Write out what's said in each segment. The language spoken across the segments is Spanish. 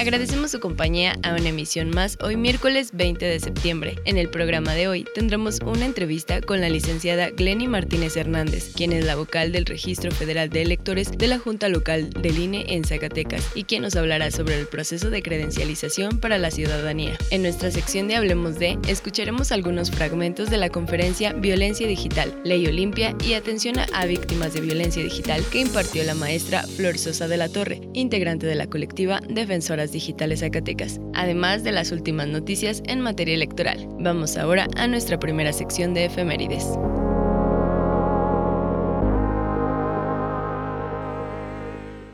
Agradecemos su compañía a una emisión más hoy miércoles 20 de septiembre. En el programa de hoy tendremos una entrevista con la licenciada Glenny Martínez Hernández, quien es la vocal del Registro Federal de Electores de la Junta Local del INE en Zacatecas y quien nos hablará sobre el proceso de credencialización para la ciudadanía. En nuestra sección de Hablemos de, escucharemos algunos fragmentos de la conferencia Violencia Digital, Ley Olimpia y Atención a Víctimas de Violencia Digital que impartió la maestra Flor Sosa de la Torre, integrante de la colectiva Defensoras Digitales Zacatecas, además de las últimas noticias en materia electoral. Vamos ahora a nuestra primera sección de efemérides.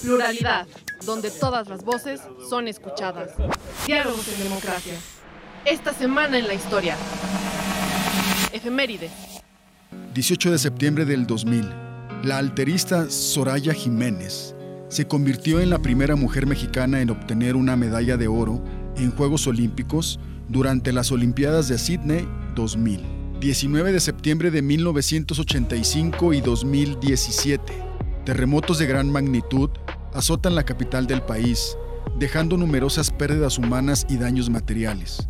Pluralidad, donde todas las voces son escuchadas. Diálogos en democracia. Esta semana en la historia. Efemérides. 18 de septiembre del 2000. La alterista Soraya Jiménez se convirtió en la primera mujer mexicana en obtener una medalla de oro en Juegos Olímpicos durante las Olimpiadas de Sydney 2000. 19 de septiembre de 1985 y 2017. Terremotos de gran magnitud azotan la capital del país, dejando numerosas pérdidas humanas y daños materiales.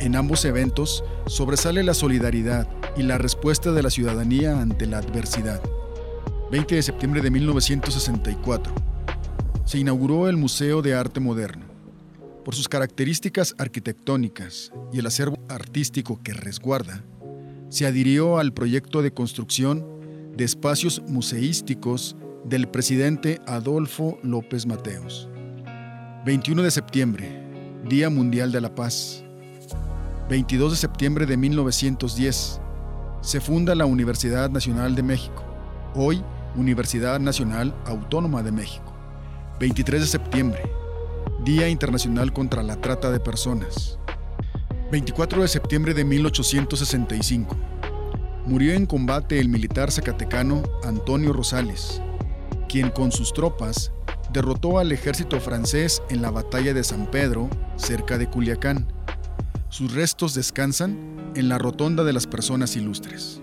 En ambos eventos sobresale la solidaridad y la respuesta de la ciudadanía ante la adversidad. 20 de septiembre de 1964. Se inauguró el Museo de Arte Moderno. Por sus características arquitectónicas y el acervo artístico que resguarda, se adhirió al proyecto de construcción de espacios museísticos del presidente Adolfo López Mateos. 21 de septiembre, Día Mundial de la Paz. 22 de septiembre de 1910, se funda la Universidad Nacional de México, hoy Universidad Nacional Autónoma de México. 23 de septiembre, Día Internacional contra la Trata de Personas. 24 de septiembre de 1865, murió en combate el militar zacatecano Antonio Rosales, quien con sus tropas derrotó al ejército francés en la batalla de San Pedro, cerca de Culiacán sus restos descansan en la rotonda de las personas ilustres.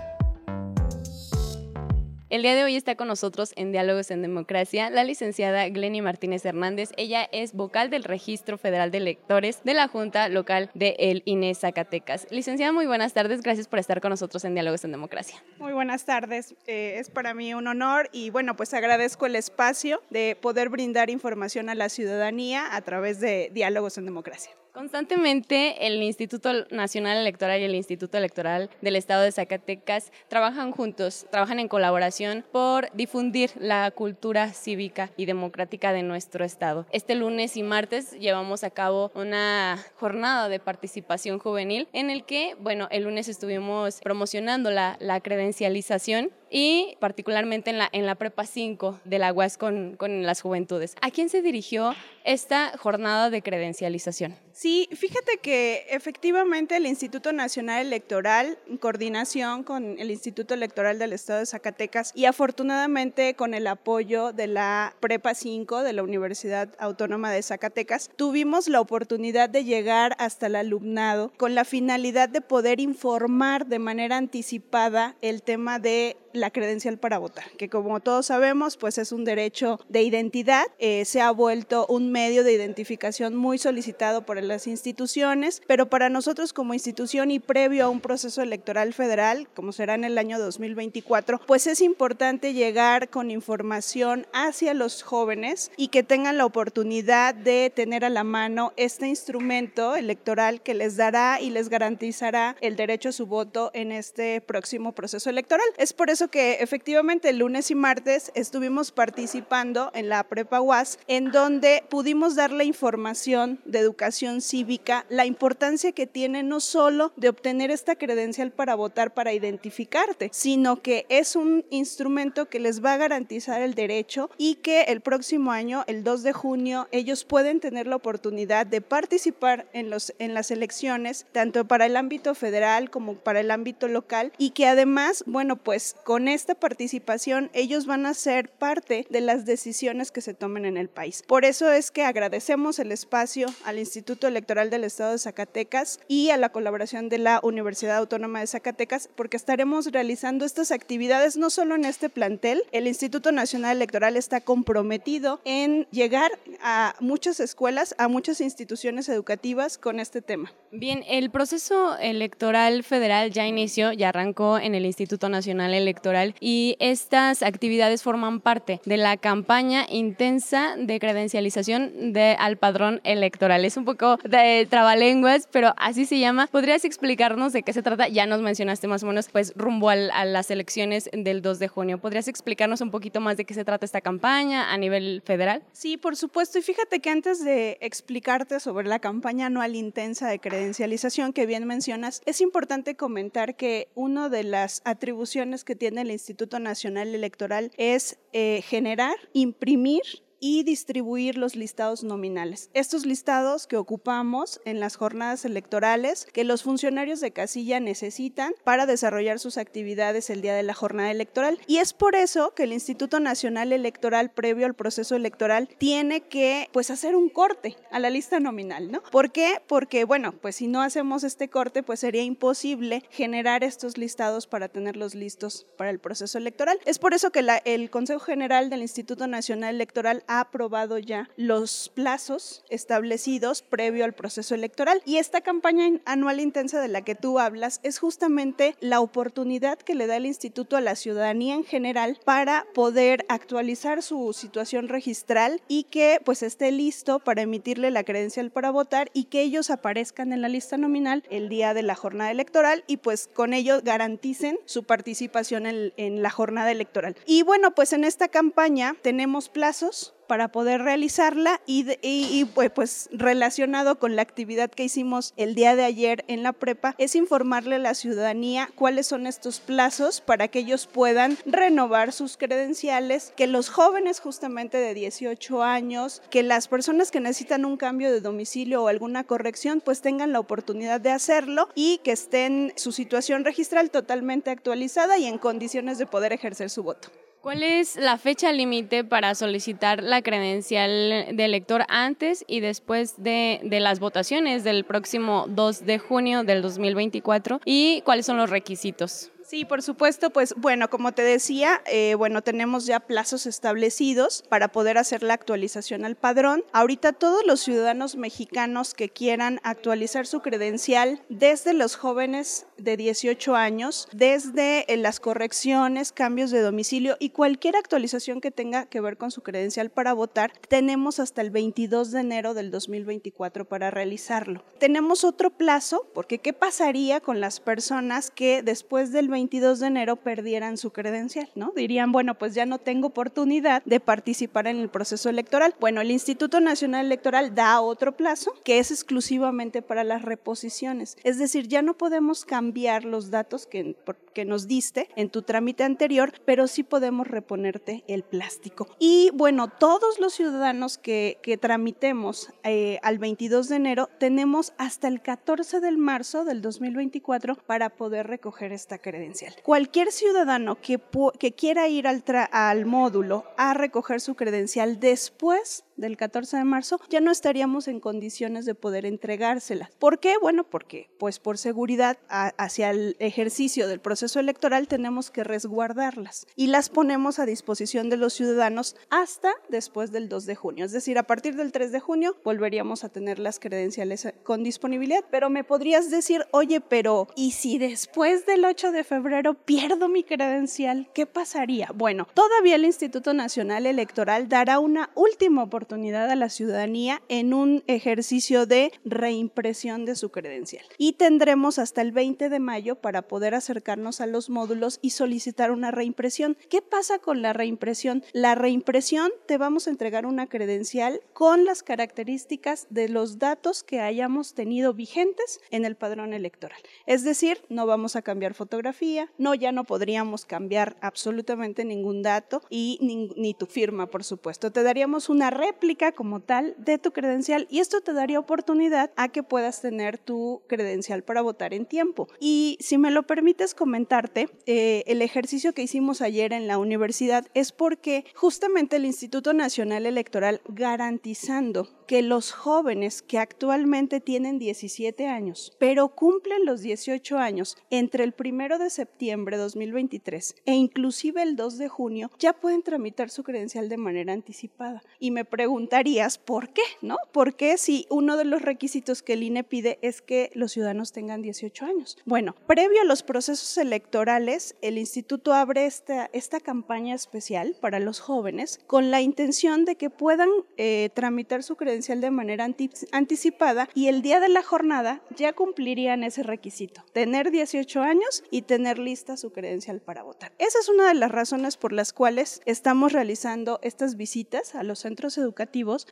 El día de hoy está con nosotros en Diálogos en Democracia la licenciada Glenny Martínez Hernández. Ella es vocal del Registro Federal de Electores de la Junta Local de El INE Zacatecas. Licenciada, muy buenas tardes. Gracias por estar con nosotros en Diálogos en Democracia. Muy buenas tardes. Eh, es para mí un honor y bueno, pues agradezco el espacio de poder brindar información a la ciudadanía a través de Diálogos en Democracia. Constantemente el Instituto Nacional Electoral y el Instituto Electoral del Estado de Zacatecas trabajan juntos, trabajan en colaboración por difundir la cultura cívica y democrática de nuestro estado. Este lunes y martes llevamos a cabo una jornada de participación juvenil en el que, bueno, el lunes estuvimos promocionando la, la credencialización y particularmente en la, en la Prepa 5 de la UAS con, con las juventudes. ¿A quién se dirigió esta jornada de credencialización? Sí, fíjate que efectivamente el Instituto Nacional Electoral, en coordinación con el Instituto Electoral del Estado de Zacatecas y afortunadamente con el apoyo de la Prepa 5 de la Universidad Autónoma de Zacatecas, tuvimos la oportunidad de llegar hasta el alumnado con la finalidad de poder informar de manera anticipada el tema de la credencial para votar, que como todos sabemos, pues es un derecho de identidad, eh, se ha vuelto un medio de identificación muy solicitado por las instituciones, pero para nosotros como institución y previo a un proceso electoral federal, como será en el año 2024, pues es importante llegar con información hacia los jóvenes y que tengan la oportunidad de tener a la mano este instrumento electoral que les dará y les garantizará el derecho a su voto en este próximo proceso electoral. Es por eso que efectivamente el lunes y martes estuvimos participando en la Prepa UAS, en donde pudimos darle información de educación cívica, la importancia que tiene no solo de obtener esta credencial para votar, para identificarte, sino que es un instrumento que les va a garantizar el derecho y que el próximo año, el 2 de junio, ellos pueden tener la oportunidad de participar en, los, en las elecciones, tanto para el ámbito federal como para el ámbito local, y que además, bueno, pues con esta participación ellos van a ser parte de las decisiones que se tomen en el país. Por eso es que agradecemos el espacio al Instituto Electoral del Estado de Zacatecas y a la colaboración de la Universidad Autónoma de Zacatecas, porque estaremos realizando estas actividades no solo en este plantel, el Instituto Nacional Electoral está comprometido en llegar a muchas escuelas, a muchas instituciones educativas con este tema. Bien, el proceso electoral federal ya inició, ya arrancó en el Instituto Nacional Electoral y estas actividades forman parte de la campaña intensa de credencialización de, al padrón electoral. Es un poco de trabalenguas, pero así se llama. ¿Podrías explicarnos de qué se trata? Ya nos mencionaste más o menos, pues, rumbo a las elecciones del 2 de junio. ¿Podrías explicarnos un poquito más de qué se trata esta campaña a nivel federal? Sí, por supuesto. Y fíjate que antes de explicarte sobre la campaña anual intensa de credencialización, que bien mencionas, es importante comentar que una de las atribuciones que tiene el Instituto Nacional Electoral es eh, generar, imprimir y distribuir los listados nominales. Estos listados que ocupamos en las jornadas electorales que los funcionarios de casilla necesitan para desarrollar sus actividades el día de la jornada electoral. Y es por eso que el Instituto Nacional Electoral previo al proceso electoral tiene que pues hacer un corte a la lista nominal, ¿no? ¿Por qué? Porque bueno, pues si no hacemos este corte pues sería imposible generar estos listados para tenerlos listos para el proceso electoral. Es por eso que el Consejo General del Instituto Nacional Electoral ha aprobado ya los plazos establecidos previo al proceso electoral. Y esta campaña anual intensa de la que tú hablas es justamente la oportunidad que le da el instituto a la ciudadanía en general para poder actualizar su situación registral y que pues esté listo para emitirle la credencial para votar y que ellos aparezcan en la lista nominal el día de la jornada electoral y pues con ello garanticen su participación en, en la jornada electoral. Y bueno, pues en esta campaña tenemos plazos para poder realizarla y, pues, pues, relacionado con la actividad que hicimos el día de ayer en la prepa es informarle a la ciudadanía cuáles son estos plazos para que ellos puedan renovar sus credenciales, que los jóvenes justamente de 18 años, que las personas que necesitan un cambio de domicilio o alguna corrección pues tengan la oportunidad de hacerlo y que estén su situación registral totalmente actualizada y en condiciones de poder ejercer su voto. ¿Cuál es la fecha límite para solicitar la credencial de elector antes y después de, de, las votaciones del próximo 2 de junio del 2024? ¿Y cuáles son los requisitos? Sí, por supuesto, pues bueno, como te decía, eh, bueno, tenemos ya plazos establecidos para poder hacer la actualización al padrón. Ahorita todos los ciudadanos mexicanos que quieran actualizar su credencial, desde los jóvenes de 18 años, desde eh, las correcciones, cambios de domicilio y cualquier actualización que tenga que ver con su credencial para votar, tenemos hasta el 22 de enero del 2024 para realizarlo. Tenemos otro plazo, porque ¿qué pasaría con las personas que después del 22 de enero perdieran su credencial, ¿no? Dirían, bueno, pues ya no tengo oportunidad de participar en el proceso electoral. Bueno, el Instituto Nacional Electoral da otro plazo que es exclusivamente para las reposiciones. Es decir, ya no podemos cambiar los datos que, que nos diste en tu trámite anterior, pero sí podemos reponerte el plástico. Y bueno, todos los ciudadanos que, tramitemos eh, al 22 de enero tenemos hasta el 14 de marzo del 2024 para poder recoger esta credencial. Cualquier ciudadano que, que quiera ir al, al módulo a recoger su credencial después del 14 de marzo, ya no estaríamos en condiciones de poder entregárselas. ¿Por qué? Bueno, porque pues por seguridad hacia el ejercicio del proceso electoral tenemos que resguardarlas y las ponemos a disposición de los ciudadanos hasta después del 2 de junio. Es decir, a partir del 3 de junio volveríamos a tener las credenciales con disponibilidad, pero me podrías decir, oye, pero ¿y si después del 8 de febrero pierdo mi credencial? ¿Qué pasaría? Bueno, todavía el Instituto Nacional Electoral dará una última oportunidad a la ciudadanía en un ejercicio de reimpresión de su credencial. Y tendremos hasta el 20 de mayo para poder acercarnos a los módulos y solicitar una reimpresión. ¿Qué pasa con la reimpresión? La reimpresión te vamos a entregar una credencial con las características de los datos que hayamos tenido vigentes en el padrón electoral. Es decir, no vamos a cambiar fotografía, no, ya no podríamos cambiar absolutamente ningún dato y ni, ni tu firma, por supuesto. Te daríamos una réplica como tal de tu credencial y esto te daría oportunidad a que puedas tener tu credencial para votar en tiempo. Y si me lo permites comentarte, eh, el ejercicio que hicimos ayer en la universidad es porque justamente el Instituto Nacional Electoral garantizando que los jóvenes que actualmente tienen 17 años, pero cumplen los 18 años entre el 1 de septiembre de 2023 e inclusive el 2 de junio, ya pueden tramitar su credencial de manera anticipada. Y me preguntarías, ¿por qué? ¿No? ¿Por qué si uno de los requisitos que el INE pide es que los ciudadanos tengan 18 años? Bueno, previo a los procesos electorales, el instituto abre esta, esta campaña especial para los jóvenes con la intención de que puedan eh, tramitar su credencial de manera anticipada y el día de la jornada ya cumplirían ese requisito, tener 18 años y tener lista su credencial para votar. Esa es una de las razones por las cuales estamos realizando estas visitas a los centros educativos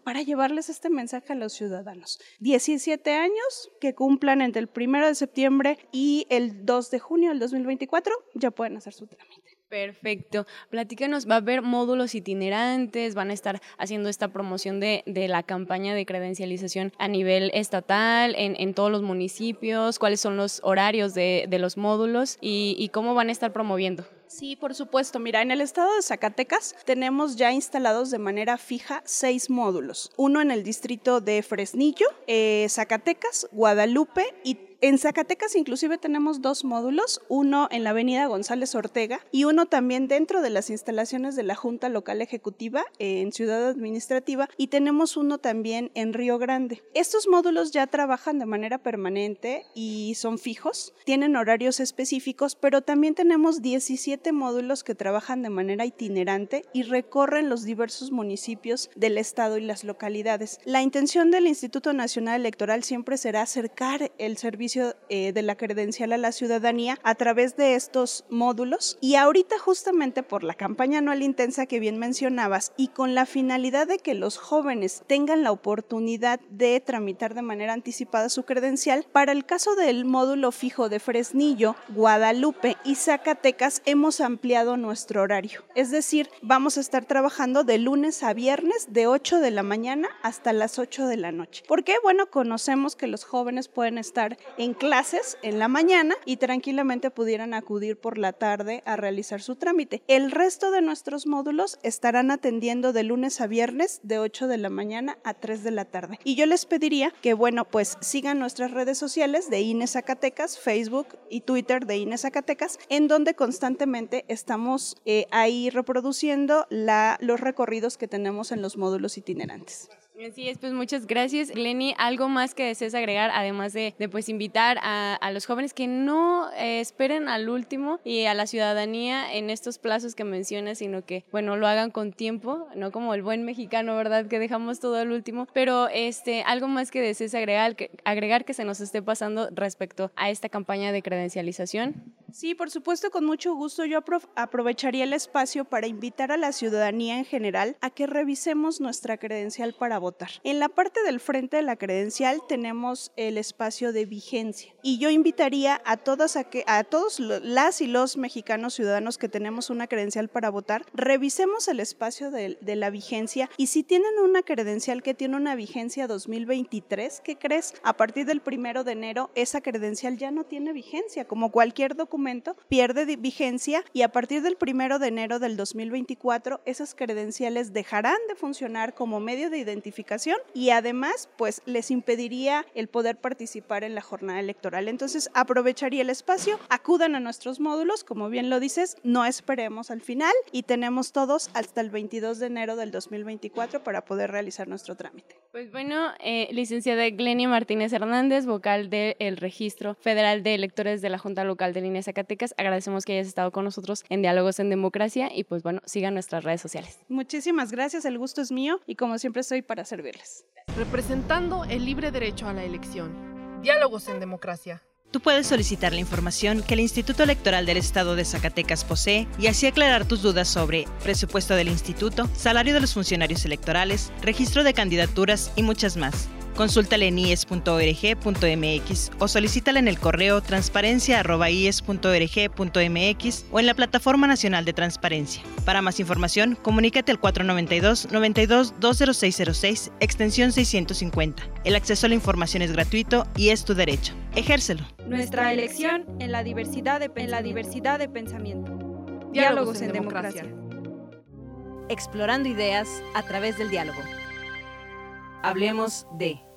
para llevarles este mensaje a los ciudadanos. 17 años que cumplan entre el 1 de septiembre y el 2 de junio del 2024 ya pueden hacer su trámite. Perfecto. Platícanos, va a haber módulos itinerantes, van a estar haciendo esta promoción de, la campaña de credencialización a nivel estatal, en, todos los municipios, cuáles son los horarios de, los módulos y cómo van a estar promoviendo. Sí, por supuesto. Mira, en el estado de Zacatecas tenemos ya instalados de manera fija seis módulos. Uno en el distrito de Fresnillo, eh, Zacatecas, Guadalupe y en Zacatecas inclusive tenemos dos módulos, uno en la avenida González Ortega y uno también dentro de las instalaciones de la Junta Local Ejecutiva en Ciudad Administrativa y tenemos uno también en Río Grande. Estos módulos ya trabajan de manera permanente y son fijos, tienen horarios específicos, pero también tenemos 17 módulos que trabajan de manera itinerante y recorren los diversos municipios del estado y las localidades. La intención del Instituto Nacional Electoral siempre será acercar el eh, de la credencial a la ciudadanía a través de estos módulos. Y ahorita justamente por la campaña anual intensa que bien mencionabas y con la finalidad de que los jóvenes tengan la oportunidad de tramitar de manera anticipada su credencial, para el caso del módulo fijo de Fresnillo, Guadalupe y Zacatecas hemos ampliado nuestro horario. Es decir, vamos a estar trabajando de lunes a viernes de 8 de la mañana hasta las 8 de la noche. ¿Por qué? Bueno, conocemos que los jóvenes pueden estar en clases en la mañana y tranquilamente pudieran acudir por la tarde a realizar su trámite. El resto de nuestros módulos estarán atendiendo de lunes a viernes de 8 de la mañana a 3 de la tarde. Y yo les pediría que, bueno, pues sigan nuestras redes sociales de INE Zacatecas, Facebook y Twitter de INE Zacatecas, en donde constantemente estamos eh, ahí reproduciendo los recorridos que tenemos en los módulos itinerantes. Así es, pues muchas gracias. Lenny, ¿algo más que desees agregar, además de, pues invitar a, los jóvenes que no eh, esperen al último y a la ciudadanía en estos plazos que mencionas, sino que, bueno, lo hagan con tiempo, no como el buen mexicano, ¿verdad? Que dejamos todo al último. Pero, este, ¿algo más que desees agregar que, agregar que se nos esté pasando respecto a esta campaña de credencialización? Sí, por supuesto, con mucho gusto. Yo aprovecharía el espacio para invitar a la ciudadanía en general a que revisemos nuestra credencial para votar en la parte del frente de la credencial tenemos el espacio de vigencia. Y yo invitaría a todas a que a todos las y los mexicanos ciudadanos que tenemos una credencial para votar, revisemos el espacio de, la vigencia. Y si tienen una credencial que tiene una vigencia 2023, ¿qué crees? A partir del primero de enero esa credencial ya no tiene vigencia, como cualquier documento documento, pierde vigencia y a partir del primero de enero del 2024 esas credenciales dejarán de funcionar como medio de identificación y además pues les impediría el poder participar en la jornada electoral. Entonces aprovecharía el espacio, acudan a nuestros módulos, como bien lo dices, no esperemos al final y tenemos todos hasta el 22 de enero del 2024 para poder realizar nuestro trámite. Pues bueno, eh, licenciada Glenia Martínez Hernández, vocal del Registro Federal de Electores de la Junta Local de Línea Zacatecas, agradecemos que hayas estado con nosotros en Diálogos en Democracia y pues bueno, sigan nuestras redes sociales. Muchísimas gracias, el gusto es mío y como siempre estoy para servirles. Representando el libre derecho a la elección. Diálogos en Democracia. Tú puedes solicitar la información que el Instituto Electoral del Estado de Zacatecas posee y así aclarar tus dudas sobre presupuesto del instituto, salario de los funcionarios electorales, registro de candidaturas y muchas más. Consúltale en ies.org.mx o solicítala en el correo transparencia.ies.org.mx o en la Plataforma Nacional de Transparencia. Para más información, comunícate al 492-92-20606, extensión 650. El acceso a la información es gratuito y es tu derecho. Ejércelo. Nuestra elección en la diversidad de, en la diversidad de pensamiento. Diálogos, en, democracia. Explorando ideas a través del diálogo. Hablemos de...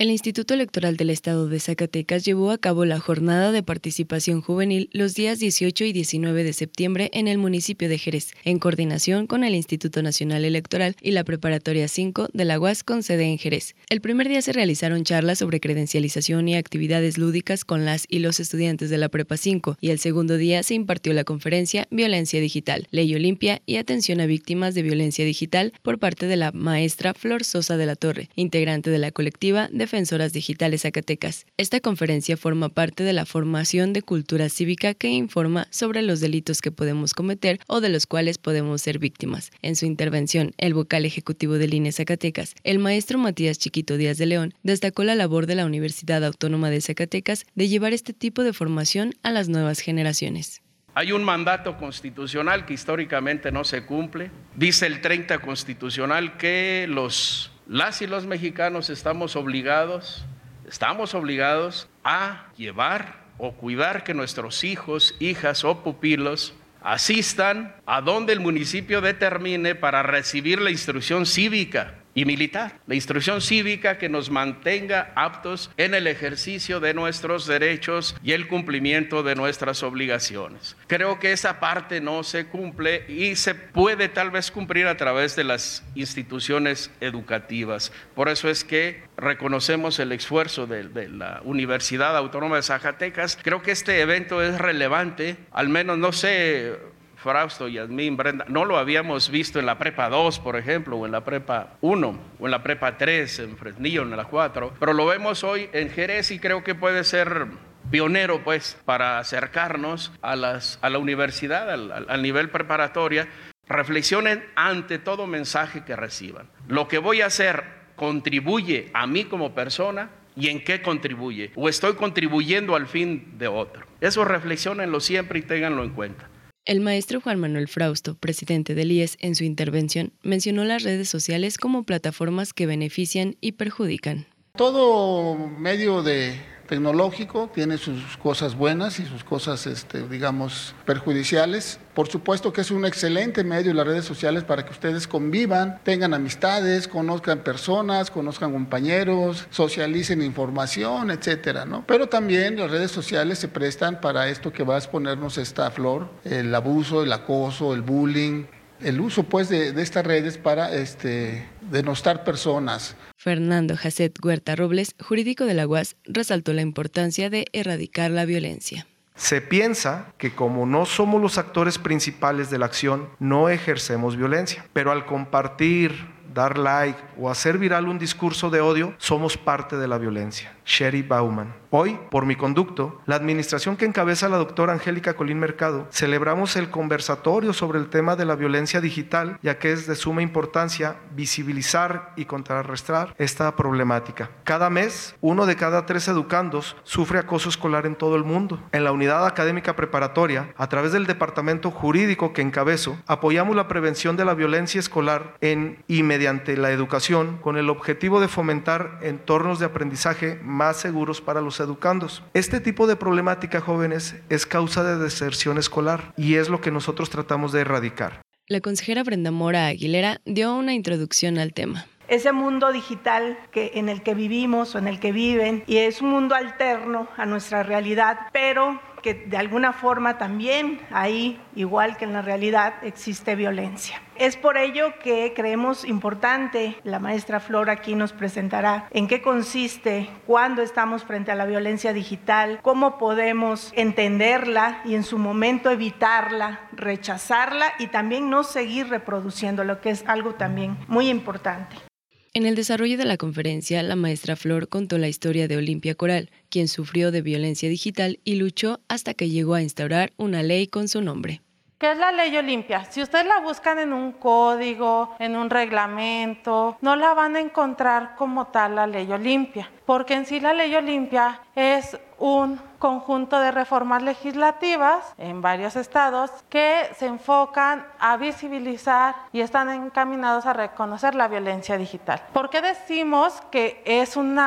El Instituto Electoral del Estado de Zacatecas llevó a cabo la jornada de participación juvenil los días 18 y 19 de septiembre en el municipio de Jerez, en coordinación con el Instituto Nacional Electoral y la Preparatoria 5 de la UAS con sede en Jerez. El primer día se realizaron charlas sobre credencialización y actividades lúdicas con las y los estudiantes de la Prepa 5 y el segundo día se impartió la conferencia Violencia Digital, Ley Olimpia y Atención a Víctimas de Violencia Digital por parte de la maestra Flor Sosa de la Torre, integrante de la colectiva de Defensoras Digitales Zacatecas. Esta conferencia forma parte de la formación de cultura cívica que informa sobre los delitos que podemos cometer o de los cuales podemos ser víctimas. En su intervención, el vocal ejecutivo de Línea Zacatecas, el maestro Matías Chiquito Díaz de León, destacó la labor de la Universidad Autónoma de Zacatecas de llevar este tipo de formación a las nuevas generaciones. Hay un mandato constitucional que históricamente no se cumple. Dice el 30 constitucional que los las y los mexicanos estamos obligados, estamos obligados a llevar o cuidar que nuestros hijos, hijas o pupilos asistan a donde el municipio determine para recibir la instrucción cívica y militar. La instrucción cívica que nos mantenga aptos en el ejercicio de nuestros derechos y el cumplimiento de nuestras obligaciones. Creo que esa parte no se cumple y se puede tal vez cumplir a través de las instituciones educativas. Por eso es que reconocemos el esfuerzo de, de la Universidad Autónoma de Zacatecas. Creo que este evento es relevante, al menos no sé Frausto, Yasmín, Brenda, no lo habíamos visto en la prepa 2, por ejemplo, o en la prepa 1, o en la prepa 3, en Fresnillo, en la 4, pero lo vemos hoy en Jerez y creo que puede ser pionero, pues, para acercarnos a, la universidad, al, al nivel preparatoria. Reflexionen ante todo mensaje que reciban. Lo que voy a hacer contribuye a mí como persona y en qué contribuye. O estoy contribuyendo al fin de otro. Eso reflexionenlo siempre y ténganlo en cuenta. El maestro Juan Manuel Frausto, presidente del IES, en su intervención mencionó las redes sociales como plataformas que benefician y perjudican. Todo medio de tecnológico tiene sus cosas buenas y sus cosas, este, digamos, perjudiciales. Por supuesto que es un excelente medio las redes sociales para que ustedes convivan, tengan amistades, conozcan personas, conozcan compañeros, socialicen información, etcétera, ¿no? Pero también las redes sociales se prestan para esto que va a exponernos esta flor, el abuso, el acoso, el bullying, el uso pues de, de estas redes para este, denostar personas. Fernando Jacet Huerta Robles, jurídico de la UAS, resaltó la importancia de erradicar la violencia. Se piensa que como no somos los actores principales de la acción, no ejercemos violencia, pero al compartir, dar like o hacer viral un discurso de odio, somos parte de la violencia. Sherry Bauman. Hoy, por mi conducto, la administración que encabeza la doctora Angélica Colín Mercado, celebramos el conversatorio sobre el tema de la violencia digital, ya que es de suma importancia visibilizar y contrarrestar esta problemática. Cada mes, uno de cada tres educandos sufre acoso escolar en todo el mundo. En la unidad académica preparatoria, a través del departamento jurídico que encabezo, apoyamos la prevención de la violencia escolar en y mediante la educación con el objetivo de fomentar entornos de aprendizaje seguros para los educandos. Este tipo de problemática, jóvenes, es causa de deserción escolar y es lo que nosotros tratamos de erradicar. La consejera Brenda Mora Aguilera dio una introducción al tema ese mundo digital que, en el que vivimos o en el que viven y es un mundo alterno a nuestra realidad, pero que de alguna forma también ahí, igual que en la realidad, existe violencia. Es por ello que creemos importante, la maestra Flor aquí nos presentará en qué consiste cuando estamos frente a la violencia digital, cómo podemos entenderla y en su momento evitarla, rechazarla y también no seguir reproduciendo, lo que es algo también muy importante. En el desarrollo de la conferencia, la maestra Flor contó la historia de Olimpia Coral, quien sufrió de violencia digital y luchó hasta que llegó a instaurar una ley con su nombre. ¿Qué es la ley Olimpia? Si ustedes la buscan en un código, en un reglamento, no la van a encontrar como tal la ley Olimpia, porque en sí la ley Olimpia es un conjunto de reformas legislativas en varios estados que se enfocan a visibilizar y están encaminados a reconocer la violencia digital. ¿Por qué decimos que es un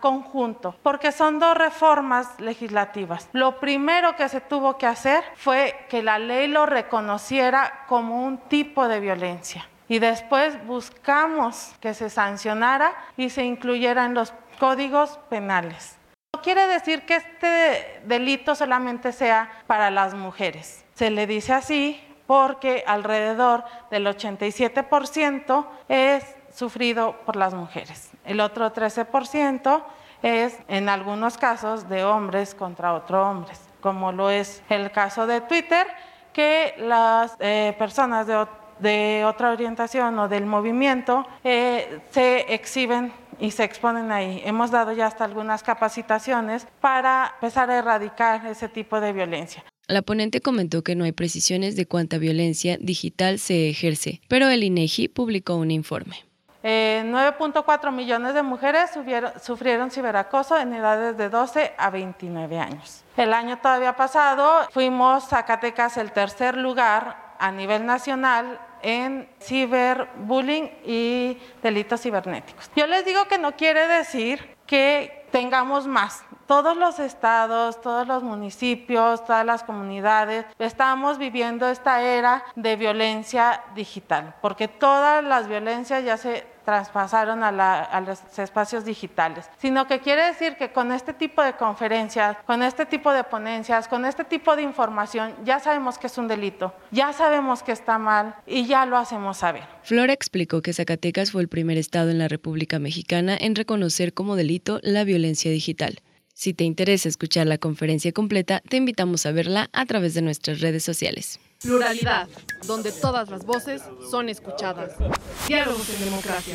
conjunto? Porque son dos reformas legislativas. Lo primero que se tuvo que hacer fue que la ley lo reconociera como un tipo de violencia y después buscamos que se sancionara y se incluyera en los códigos penales. No quiere decir que este delito solamente sea para las mujeres. Se le dice así porque alrededor del 87% es sufrido por las mujeres. El otro 13% es en algunos casos de hombres contra otros hombres, como lo es el caso de Twitter, que las eh, personas de, otra orientación o del movimiento eh, se exhiben y se exponen ahí. Hemos dado ya hasta algunas capacitaciones para empezar a erradicar ese tipo de violencia. La ponente comentó que no hay precisiones de cuánta violencia digital se ejerce, pero el INEGI publicó un informe. 9.4 millones de mujeres sufrieron ciberacoso en edades de 12 a 29 años. El año todavía pasado fuimos Zacatecas el tercer lugar a nivel nacional en ciberbullying y delitos cibernéticos. Yo les digo que no quiere decir que tengamos más. Todos los estados, todos los municipios, todas las comunidades, estamos viviendo esta era de violencia digital, porque todas las violencias ya se traspasaron a, los espacios digitales, sino que quiere decir que con este tipo de conferencias, con este tipo de ponencias, con este tipo de información, ya sabemos que es un delito, ya sabemos que está mal y ya lo hacemos saber. Flora explicó que Zacatecas fue el primer estado en la República Mexicana en reconocer como delito la violencia digital. Si te interesa escuchar la conferencia completa, te invitamos a verla a través de nuestras redes sociales. Pluralidad, donde todas las voces son escuchadas. Diálogos en democracia.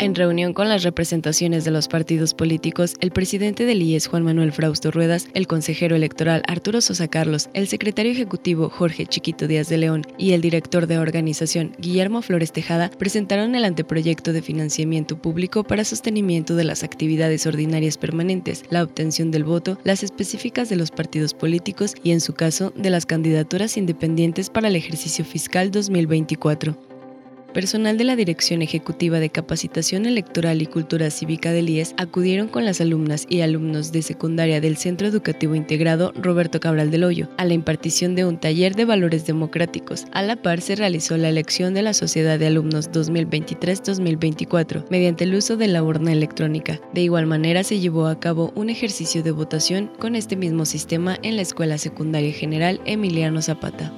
En reunión con las representaciones de los partidos políticos, el presidente del IES Juan Manuel Frausto Ruedas, el consejero electoral Arturo Sosa Carlos, el secretario ejecutivo Jorge Chiquito Díaz de León y el director de organización Guillermo Flores Tejada presentaron el anteproyecto de financiamiento público para sostenimiento de las actividades ordinarias permanentes, la obtención del voto, las específicas de los partidos políticos y, en su caso, de las candidaturas independientes para el ejercicio fiscal 2024. Personal de la Dirección Ejecutiva de Capacitación Electoral y Cultura Cívica del IES acudieron con las alumnas y alumnos de secundaria del Centro Educativo Integrado Roberto Cabral del Hoyo a la impartición de un taller de valores democráticos. A la par se realizó la elección de la Sociedad de Alumnos 2023-2024 mediante el uso de la urna electrónica. De igual manera se llevó a cabo un ejercicio de votación con este mismo sistema en la Escuela Secundaria General Emiliano Zapata.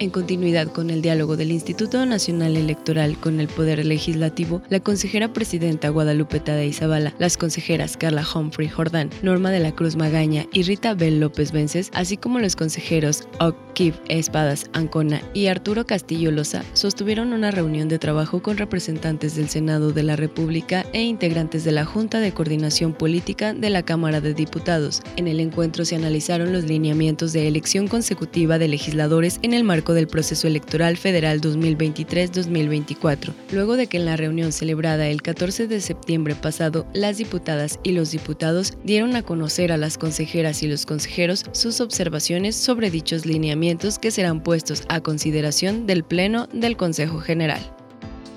En continuidad con el diálogo del Instituto Nacional Electoral con el Poder Legislativo, la consejera presidenta Guadalupe Tadei Zavala, las consejeras Carla Humphrey Jordán, Norma de la Cruz Magaña y Rita Bell López Vences, así como los consejeros Kip Espadas Ancona y Arturo Castillo Loza, sostuvieron una reunión de trabajo con representantes del Senado de la República e integrantes de la Junta de Coordinación Política de la Cámara de Diputados. En el encuentro se analizaron los lineamientos de elección consecutiva de legisladores en el del proceso electoral federal 2023-2024, luego de que en la reunión celebrada el 14 de septiembre pasado, las diputadas y los diputados dieron a conocer a las consejeras y los consejeros sus observaciones sobre dichos lineamientos que serán puestos a consideración del Pleno del Consejo General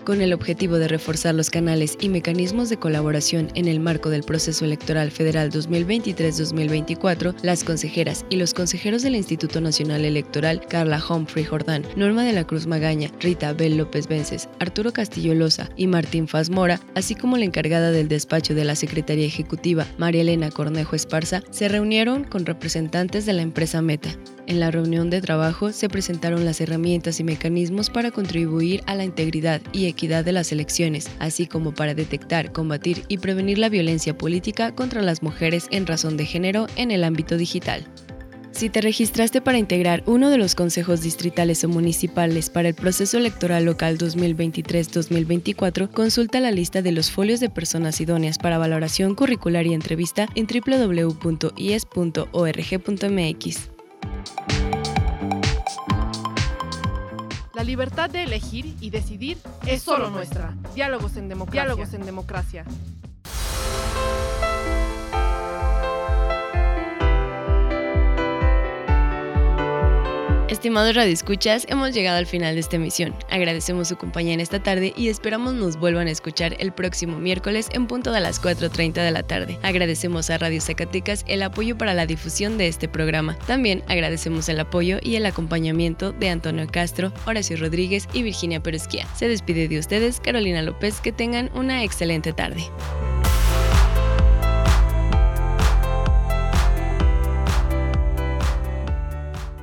con el objetivo de reforzar los canales y mecanismos de colaboración en el marco del proceso electoral federal 2023-2024, las consejeras y los consejeros del Instituto Nacional Electoral, Carla Humphrey Jordán, Norma de la Cruz Magaña, Rita Bel López Vences, Arturo Castillo Loza y Martín Faz Mora, así como la encargada del despacho de la Secretaría Ejecutiva, María Elena Cornejo Esparza, se reunieron con representantes de la empresa Meta. En la reunión de trabajo se presentaron las herramientas y mecanismos para contribuir a la integridad y equidad de las elecciones, así como para detectar, combatir y prevenir la violencia política contra las mujeres en razón de género en el ámbito digital. Si te registraste para integrar uno de los consejos distritales o municipales para el proceso electoral local 2023-2024, consulta la lista de los folios de personas idóneas para valoración curricular y entrevista en www.ies.org.mx. La libertad de elegir y decidir es solo nuestra. Diálogos en democracia. Diálogos en democracia. Estimados radioescuchas, hemos llegado al final de esta emisión. Agradecemos su compañía en esta tarde y esperamos nos vuelvan a escuchar el próximo miércoles en punto de las 4.30 de la tarde. Agradecemos a Radio Zacatecas el apoyo para la difusión de este programa. También agradecemos el apoyo y el acompañamiento de Antonio Castro, Horacio Rodríguez y Virginia Perezquía. Se despide de ustedes Carolina López, que tengan una excelente tarde.